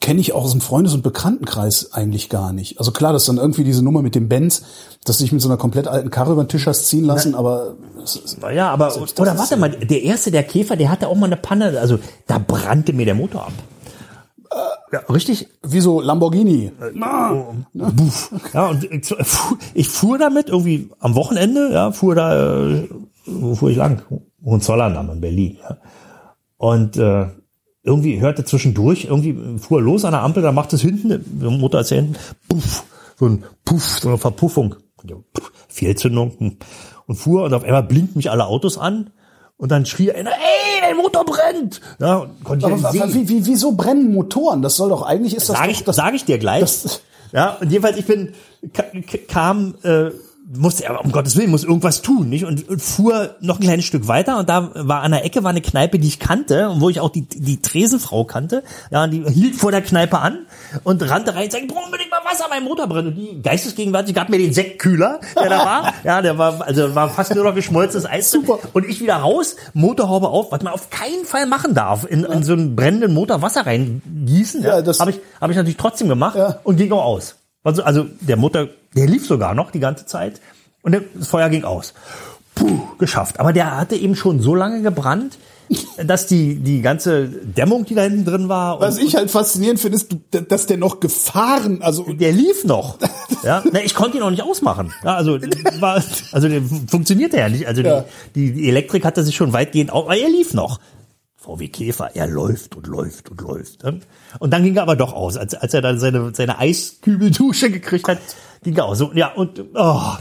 kenne ich auch aus dem Freundes- und Bekanntenkreis eigentlich gar nicht. Also klar, das ist dann irgendwie diese Nummer mit dem Benz, dass du dich mit so einer komplett alten Karre über den Tisch hast ziehen lassen, aber Ja, aber Selbst das oder warte mal, der erste, der Käfer, der hatte auch mal eine Panne, also da brannte mir der Motor ab. Ja, richtig. wie so Lamborghini. Ja, und ich fuhr, ich fuhr damit irgendwie am Wochenende, ja, fuhr da, äh, wo fuhr ich lang? Hohenzollern in Berlin. Und äh, irgendwie hörte zwischendurch, irgendwie fuhr er los an der Ampel, da macht es hinten, Motor ist ja hinten, puff, so ein Puff, so eine Verpuffung, puff, Fehlzündung hm. und fuhr und auf einmal blinken mich alle Autos an und dann schrie einer, ey, dein Motor brennt! Ja, und konnte ich Aber nicht sehen. wie, wie, wieso brennen Motoren? Das soll doch eigentlich ist das Sag doch, ich, das, sag ich dir gleich. das- ja, und jedenfalls, ich bin, kam, äh, musste, aber um Gottes Willen, muss irgendwas tun, nicht? Und, und fuhr noch ein kleines Stück weiter und da war an der Ecke war eine Kneipe, die ich kannte und wo ich auch die, die Tresenfrau kannte. Ja, und die hielt vor der Kneipe an und rannte rein und sagte, ich brauche unbedingt mal Wasser, mein Motor brennt. Und die geistesgegenwärtig gab mir den Sektkühler, der da war. Ja, der war, also war fast nur noch geschmolzenes Eis. Super. Und ich wieder raus, Motorhaube auf, was man auf keinen Fall machen darf, in, in so einen brennenden Motor Wasser reingießen. Ja, das- habe ich, habe ich natürlich trotzdem gemacht Ja. und ging auch aus. Also, also der Motor, der lief sogar noch die ganze Zeit und das Feuer ging aus. Puh, geschafft. Aber der hatte eben schon so lange gebrannt, dass die, die ganze Dämmung, die da hinten drin war, was ich halt faszinierend finde, ist, dass der noch gefahren, also der lief noch. Ja, na, ich konnte ihn auch nicht ausmachen. Ja, also war, also der funktionierte ja nicht. Also Ja. die, die Elektrik hatte sich schon weitgehend auf, aber er lief noch. VW Käfer, er läuft und läuft und läuft. ne? Und dann ging er aber doch aus, als, als er dann seine, seine Eiskübeldusche gekriegt hat, ging er aus. So, ja, und oh,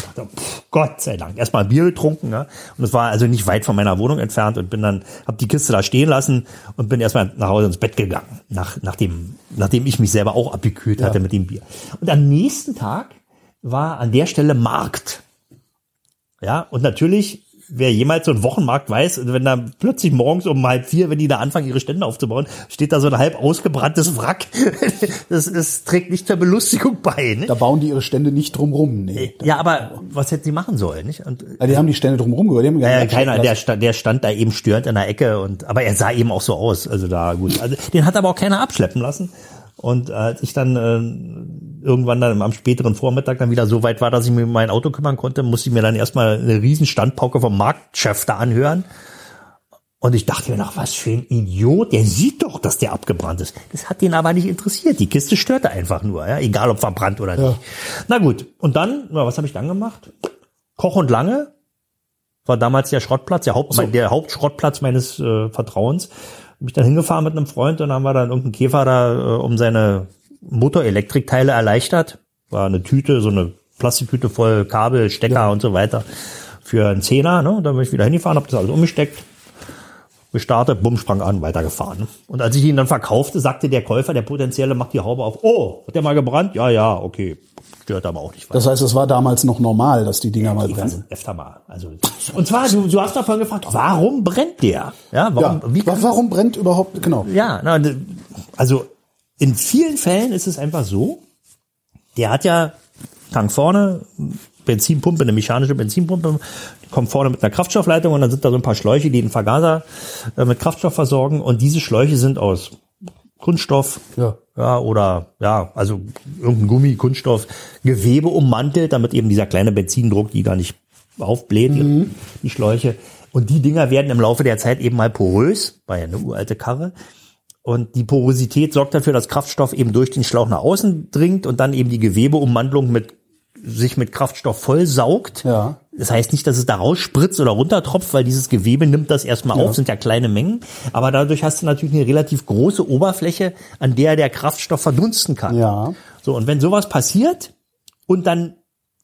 Gott sei Dank. Erstmal Bier getrunken, ne? Und es war also nicht weit von meiner Wohnung entfernt und bin dann, hab die Kiste da stehen lassen und bin erstmal nach Hause ins Bett gegangen, nach, nachdem, nachdem ich mich selber auch abgekühlt hatte mit dem Bier. Und am nächsten Tag war an der Stelle Markt. Ja, und natürlich, wer jemals so einen Wochenmarkt weiß, wenn da plötzlich morgens um halb vier, wenn die da anfangen, ihre Stände aufzubauen, steht da so ein halb ausgebranntes Wrack. Das, das trägt nicht zur Belustigung bei. Nicht? da bauen die ihre Stände nicht drumrum. Nee. Ja, aber was hätten sie machen sollen? Nicht? Und, Ja, die haben die Stände drumrum gehört. Die haben ja, gesagt, keiner, der stand, der stand da eben störend in der Ecke und, aber er sah eben auch so aus. Also da, gut. Also, den hat aber auch keiner abschleppen lassen. Und als ich dann äh, irgendwann dann am späteren Vormittag dann wieder so weit war, dass ich mir um mein Auto kümmern konnte, musste ich mir dann erstmal eine riesen Standpauke vom Marktchef da anhören. Und ich dachte mir noch, was für ein Idiot, der sieht doch, dass der abgebrannt ist. Das hat den aber nicht interessiert. Die Kiste störte einfach nur, ja, egal ob verbrannt oder nicht. Na gut, und dann, was habe ich dann gemacht? Koch und Lange war damals der Schrottplatz, der, Haupt, mein, der Hauptschrottplatz meines äh, Vertrauens. Bin ich dann hingefahren mit einem Freund und haben wir dann irgendeinen Käfer da äh, um seine Motorelektrikteile erleichtert. War eine Tüte, so eine Plastiktüte voll Kabel, Stecker und so weiter für einen Zehner. Ne? Und dann bin ich wieder hingefahren, habe das alles umgesteckt, gestartet, bumm, sprang an, weitergefahren. Und als ich ihn dann verkaufte, sagte der Käufer, der potenzielle, macht die Haube auf. Oh, hat der mal gebrannt? Ja, ja, okay. Stört aber auch nicht weiter. Das heißt, es war damals noch normal, dass die Dinger mal Ich brennen. öfter mal. Also, und zwar, du, du hast davon gefragt, warum brennt der? Ja, warum, Ja, wie wa- warum brennt überhaupt, genau. ja, na, also in vielen Fällen ist es einfach so, der hat ja Tank vorne, Benzinpumpe, eine mechanische Benzinpumpe, die kommt vorne mit einer Kraftstoffleitung und dann sind da so ein paar Schläuche, die den Vergaser äh, mit Kraftstoff versorgen und diese Schläuche sind aus Kunststoff, Ja. ja, oder ja, also irgendein Gummi, Kunststoff, Gewebe ummantelt, damit eben dieser kleine Benzindruck die da nicht aufbläht, die, die Schläuche. Und die Dinger werden im Laufe der Zeit eben mal porös, war ja eine uralte Karre. Und die Porosität sorgt dafür, dass Kraftstoff eben durch den Schlauch nach außen dringt und dann eben die Gewebeummantelung mit sich mit Kraftstoff vollsaugt. Ja. Das heißt nicht, dass es da rausspritzt oder runtertropft, weil dieses Gewebe nimmt das erstmal auf, sind ja kleine Mengen. Aber dadurch hast du natürlich eine relativ große Oberfläche, an der der Kraftstoff verdunsten kann. Ja. So, und wenn sowas passiert und dann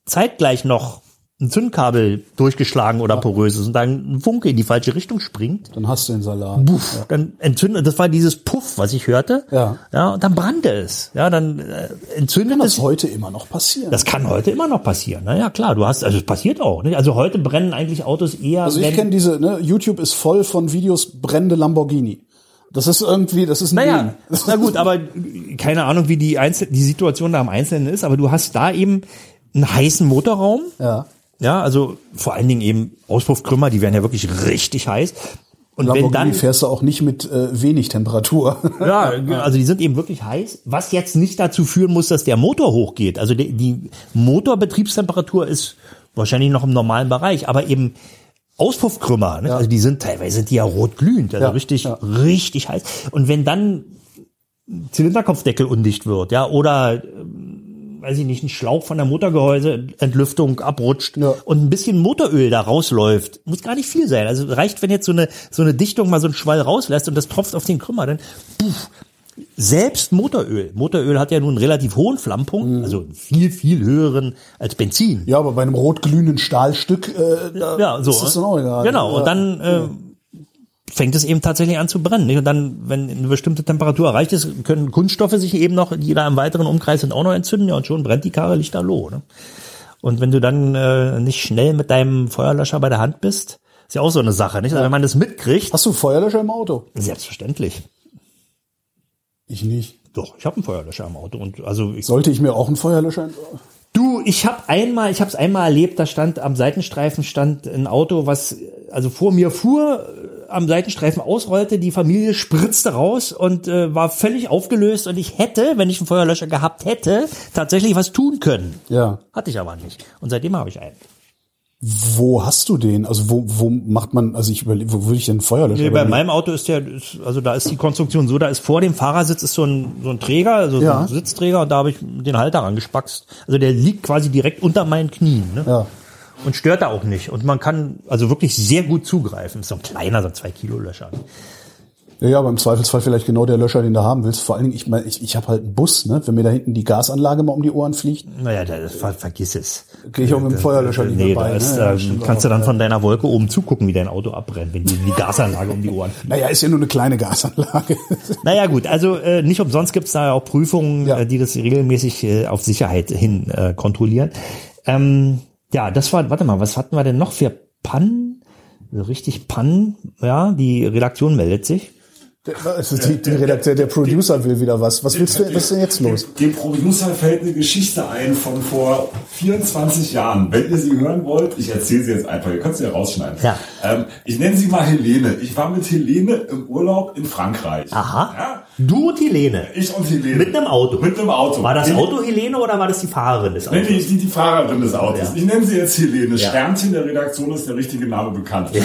zeitgleich noch ein Zündkabel durchgeschlagen oder porös ist und dann ein Funke in die falsche Richtung springt, Dann hast du den Salat. puff, dann entzündet, das war dieses Puff, was ich hörte. Ja. Ja, und dann brannte es. Ja, dann äh, entzündet Das es. heute immer noch passieren. Das kann heute immer noch passieren. Na ja, klar, du hast, also es passiert auch. Nicht? Also heute brennen eigentlich Autos eher. also ich kenne diese, ne, YouTube ist voll von Videos brennende Lamborghini. Das ist irgendwie, das ist ein Naja, Ding. na gut, aber keine Ahnung, wie die, Einzel die Situation da im Einzelnen ist, aber du hast da eben einen heißen Motorraum. Ja. Ja, also vor allen Dingen eben Auspuffkrümmer, die werden ja wirklich richtig heiß. Und wenn Lamborghini dann, fährst du auch nicht mit äh, wenig Temperatur. ja, also die sind eben wirklich heiß, was jetzt nicht dazu führen muss, dass der Motor hochgeht. Also die, die Motorbetriebstemperatur ist wahrscheinlich noch im normalen Bereich, aber eben Auspuffkrümmer, ne? also die sind teilweise sind die ja rotglühend, also Ja, richtig, ja. richtig heiß. Und wenn dann Zylinderkopfdeckel undicht wird, ja, oder ähm, weiß ich nicht, ein Schlauch von der Motorgehäuseentlüftung abrutscht Ja. und ein bisschen Motoröl da rausläuft, muss gar nicht viel sein. Also reicht, wenn jetzt so eine so eine Dichtung mal so einen Schwall rauslässt und das tropft auf den Krümmer, dann puff, selbst Motoröl. Motoröl hat ja nun einen relativ hohen Flammpunkt, Mhm. also einen viel viel höheren als Benzin. ja, aber bei einem rotglühenden Stahlstück äh, Ja, so. ist das dann auch egal. Genau, Ja. und dann äh, fängt es eben tatsächlich an zu brennen. nicht? Und dann, wenn eine bestimmte Temperatur erreicht ist, können Kunststoffe sich eben noch, die da im weiteren Umkreis sind, auch noch entzünden. Ja, und schon brennt die Karre lichterloh. Ne? Und wenn du dann äh, nicht schnell mit deinem Feuerlöscher bei der Hand bist, ist ja auch so eine Sache. Nicht? Also wenn man das mitkriegt, Hast du Feuerlöscher im Auto? selbstverständlich. Ich nicht. Doch, ich habe einen Feuerlöscher im Auto. Und also ich Sollte ich mir auch einen Feuerlöscher? Du, ich habe einmal, ich habe es einmal erlebt, da stand am Seitenstreifen stand ein Auto, was also vor mir fuhr, am Seitenstreifen ausrollte, die Familie spritzte raus und äh, war völlig aufgelöst und ich hätte, wenn ich einen Feuerlöscher gehabt hätte, tatsächlich was tun können. Ja. Hatte ich aber nicht. Und seitdem habe ich einen. Wo hast du den? Also wo, wo macht man, also ich überlege, wo würde ich denn einen Feuerlöscher Nee, bei meinem Auto ist der, ist, also da ist die Konstruktion so, da ist vor dem Fahrersitz ist so ein, so ein Träger, also so Ja. ein Sitzträger und da habe ich den Halter rangespackst. Also der liegt quasi direkt unter meinen Knien. Ne? Ja. Und stört da auch nicht. Und man kann also wirklich sehr gut zugreifen. Ist so ein kleiner, so ein 2 Kilo Löscher. Ja, ja, aber im Zweifelsfall vielleicht genau der Löscher, den du haben willst. Vor allen Dingen, ich meine, ich, ich habe halt einen Bus, ne? Wenn mir da hinten die Gasanlage mal um die Ohren fliegt, Naja, da, ver, vergiss es. gehe ich auch mit dem Feuerlöscher lieber Nee, bei. da ist, ne? Ja, stimmt kannst du dann von deiner Wolke oben zugucken, wie dein Auto abbrennt, wenn die, die Gasanlage um die Ohren fliegt. Naja, ist ja nur eine kleine Gasanlage. Naja gut, also äh, nicht umsonst gibt's da auch Prüfungen, Ja. äh, die das regelmäßig äh, auf Sicherheit hin äh, kontrollieren. Ähm, ja, das war, warte mal, was hatten wir denn noch für Pannen? So Richtig Pannen, ja, die Redaktion meldet sich. Der, also die, die Redakteur, der Producer will wieder was. Was willst du, was ist denn jetzt los? Dem Producer fällt eine Geschichte ein von vor 24 Jahren. Wenn ihr sie hören wollt, ich erzähle sie jetzt einfach. Ihr könnt sie ja rausschneiden. Ja. Ähm, ich nenne sie mal Helene. Ich war mit Helene im Urlaub in Frankreich. Aha. Ja? Du und Helene. Ich und Helene. Mit einem Auto. Mit einem Auto. War das Auto Helene oder war das die Fahrerin des Nee, Autos? die, die, die Fahrerin des Autos. Ja. Ich nenne sie jetzt Helene. Ja. Sternchen der Redaktion ist der richtige Name bekannt.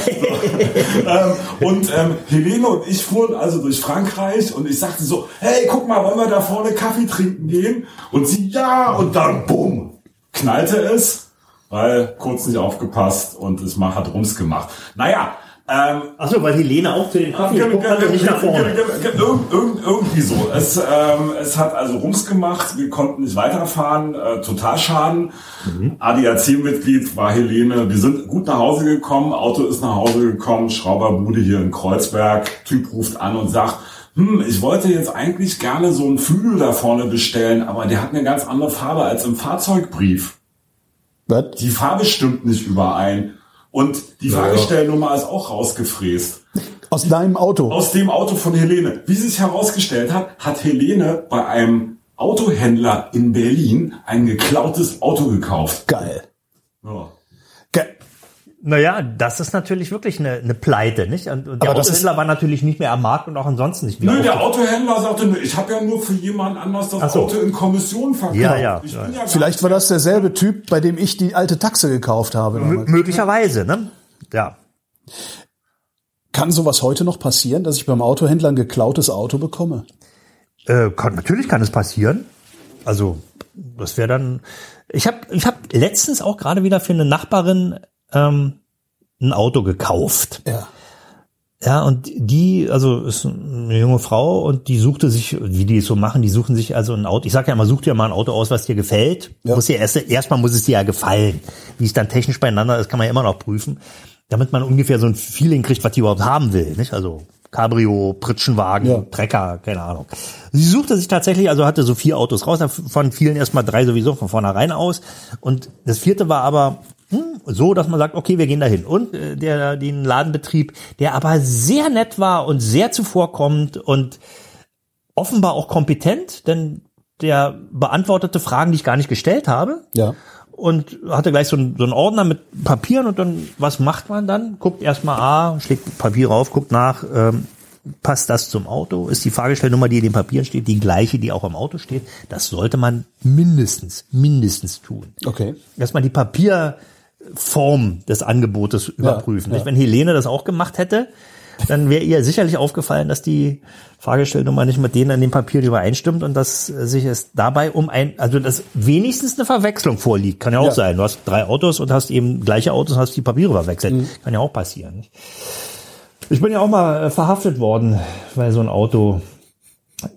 Ähm, und ähm, Helene und ich fuhren also durch Frankreich und ich sagte so, hey, guck mal, wollen wir da vorne Kaffee trinken gehen? Und sie, ja, und dann, bumm, knallte es. weil kurz nicht aufgepasst und es hat Rums gemacht. Naja, ähm, Achso, weil Helene auch zu den Kaffee geguckt hat und nicht nach vorne. Irgend, irgend, irgendwie so. Es, ähm, es hat also Rums gemacht, wir konnten nicht weiterfahren, äh, total Schaden. Mhm. ADAC-Mitglied war Helene, wir sind gut nach Hause gekommen, Auto ist nach Hause gekommen, Schrauberbude hier in Kreuzberg, Typ ruft an und sagt, hm, ich wollte jetzt eigentlich gerne so einen Flügel da vorne bestellen, aber der hat eine ganz andere Farbe als im Fahrzeugbrief. Was? Die Farbe stimmt nicht überein. Und die Fahrgestellnummer ist auch rausgefräst. Aus deinem Auto? Aus dem Auto von Helene. Wie sich herausgestellt hat, hat Helene bei einem Autohändler in Berlin ein geklautes Auto gekauft. Geil. Ja. Naja, das ist natürlich wirklich eine, eine Pleite, nicht? Und, und der Aber das Autohändler war natürlich nicht mehr am Markt und auch ansonsten nicht mehr. Nö, der Autohändler sagte, nö, ich habe ja nur für jemanden anders das so. Auto in Kommission verkauft. Ja, ja, ja. ja Vielleicht war das derselbe Typ, bei dem ich die alte Taxe gekauft habe. M damals. möglicherweise, ne? Ja. Kann sowas heute noch passieren, dass ich beim Autohändler ein geklautes Auto bekomme? Äh, kann, natürlich kann es passieren. Also, das wäre dann. Ich habe ich hab letztens auch gerade wieder für eine Nachbarin ähm, ein Auto gekauft. Ja. Ja, und die, also ist eine junge Frau und die suchte sich, wie die es so machen, die suchen sich also ein Auto. Ich sage ja immer, such dir mal ein Auto aus, was dir gefällt. Ja. Muss dir erst, erstmal muss es dir ja gefallen. Wie es dann technisch beieinander ist, kann man ja immer noch prüfen, damit man ungefähr so ein Feeling kriegt, was die überhaupt haben will. Nicht? Also Cabrio, Pritschenwagen, Ja. Trecker, keine Ahnung. Sie suchte sich tatsächlich, also hatte so vier Autos raus, von vielen erstmal drei sowieso von vornherein aus. Und das vierte war aber so, dass man sagt, okay, wir gehen dahin. Und äh, der den Ladenbetrieb, der aber sehr nett war und sehr zuvorkommend und offenbar auch kompetent, denn der beantwortete Fragen, die ich gar nicht gestellt habe Ja. und hatte gleich so einen, so einen Ordner mit Papieren und dann, was macht man dann? Guckt erstmal A, schlägt Papier rauf, guckt nach, ähm, passt das zum Auto? Ist die Fahrgestellnummer, die in den Papieren steht, die gleiche, die auch im Auto steht? Das sollte man mindestens, mindestens tun. Okay. Erstmal die Papierform des Angebotes überprüfen. ja. Nicht? Wenn Helene das auch gemacht hätte, dann wäre ihr sicherlich aufgefallen, dass die Fahrgestellnummer nicht mit denen an dem Papier übereinstimmt und dass sich es dabei um ein, also dass wenigstens eine Verwechslung vorliegt. Kann ja auch Ja. sein. Du hast drei Autos und hast eben gleiche Autos und hast die Papiere verwechselt. Kann ja auch passieren. Ich bin ja auch mal äh, verhaftet worden, weil so ein Auto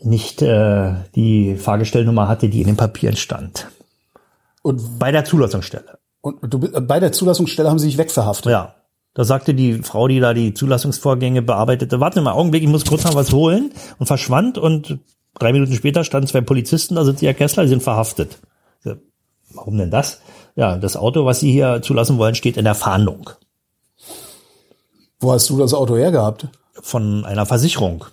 nicht äh, die Fahrgestellnummer hatte, die in den Papieren stand. Und, Bei der Zulassungsstelle. Und du, bei der Zulassungsstelle haben sie sich wegverhaftet. Ja. Da sagte die Frau, die da die Zulassungsvorgänge bearbeitete, warte mal, Augenblick, ich muss kurz noch was holen und verschwand und drei Minuten später standen zwei Polizisten, da sind sie Herr Kessler, die sind verhaftet. So, Warum denn das? Ja, das Auto, was Sie hier zulassen wollen, steht in der Fahndung Wo hast du das Auto hergehabt? von einer Versicherung,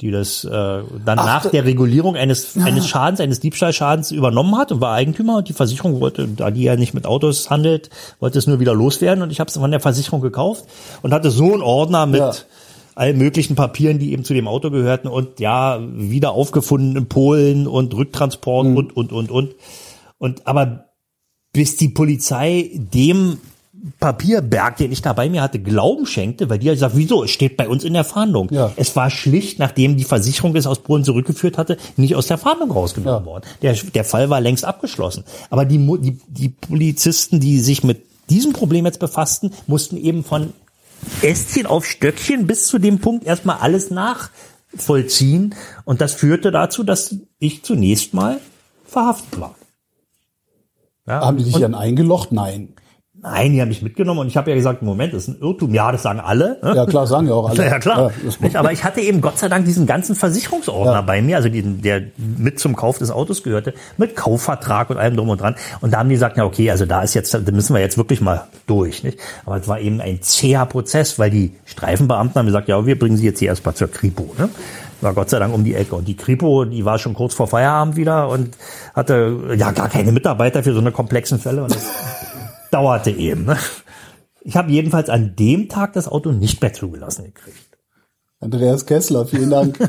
die das äh, dann Ach, nach der Regulierung eines, eines Schadens, eines Diebstahlschadens übernommen hat und war Eigentümer und die Versicherung wollte, da die ja nicht mit Autos handelt, wollte es nur wieder loswerden und ich habe es von der Versicherung gekauft und hatte so einen Ordner mit Ja. allen möglichen Papieren, die eben zu dem Auto gehörten und ja, wieder aufgefunden in Polen und Rücktransport Mhm. und, und, und, und. Und aber bis die Polizei dem Papierberg, den ich da bei mir hatte, Glauben schenkte, weil die hat gesagt, wieso, es steht bei uns in der Fahndung. Ja. Es war schlicht, nachdem die Versicherung es aus Polen zurückgeführt hatte, nicht aus der Fahndung rausgenommen Ja. worden. Der, der Fall war längst abgeschlossen. Aber die, die, die Polizisten, die sich mit diesem Problem jetzt befassten, mussten eben von Ästchen auf Stöckchen bis zu dem Punkt erstmal alles nachvollziehen. Und das führte dazu, dass ich zunächst mal verhaftet war. Ja, Haben die dich dann eingelocht? Nein. Nein, die haben mich mitgenommen und ich habe ja gesagt, Moment, das ist ein Irrtum. Ja, das sagen alle. ne? Ja, klar, sagen ja auch alle. Ja, klar. Ja. Aber ich hatte eben Gott sei Dank diesen ganzen Versicherungsordner Ja. bei mir, also diesen, der mit zum Kauf des Autos gehörte, mit Kaufvertrag und allem drum und dran. Und da haben die gesagt, ja okay, also da ist jetzt, da müssen wir jetzt wirklich mal durch. Nicht? Aber es war eben ein zäher Prozess, weil die Streifenbeamten haben gesagt, ja, wir bringen sie jetzt hier erstmal zur Kripo. Ne? War Gott sei Dank um die Ecke. Und die Kripo, die war schon kurz vor Feierabend wieder und hatte ja gar keine Mitarbeiter für so eine komplexen Fälle. Und das dauerte eben. Ne? Ich habe jedenfalls an dem Tag das Auto nicht mehr zugelassen gekriegt. Andreas Kessler, vielen Dank.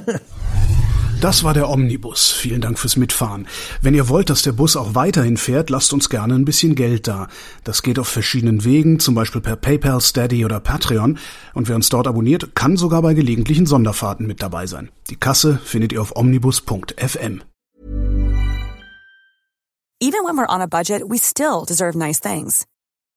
Das war der Omnibus. Vielen Dank fürs Mitfahren. Wenn ihr wollt, dass der Bus auch weiterhin fährt, lasst uns gerne ein bisschen Geld da. Das geht auf verschiedenen Wegen, zum Beispiel per PayPal, Steady oder Patreon. Und wer uns dort abonniert, kann sogar bei gelegentlichen Sonderfahrten mit dabei sein. Die Kasse findet ihr auf omnibus.fm. Even when we're on a budget, we still deserve nice things.